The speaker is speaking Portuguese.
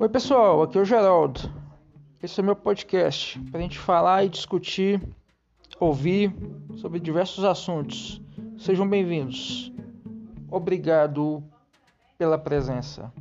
Oi pessoal, aqui é o Geraldo. Esse é meu podcast para a gente falar e discutir, ouvir sobre diversos assuntos. Sejam bem-vindos. Obrigado pela presença.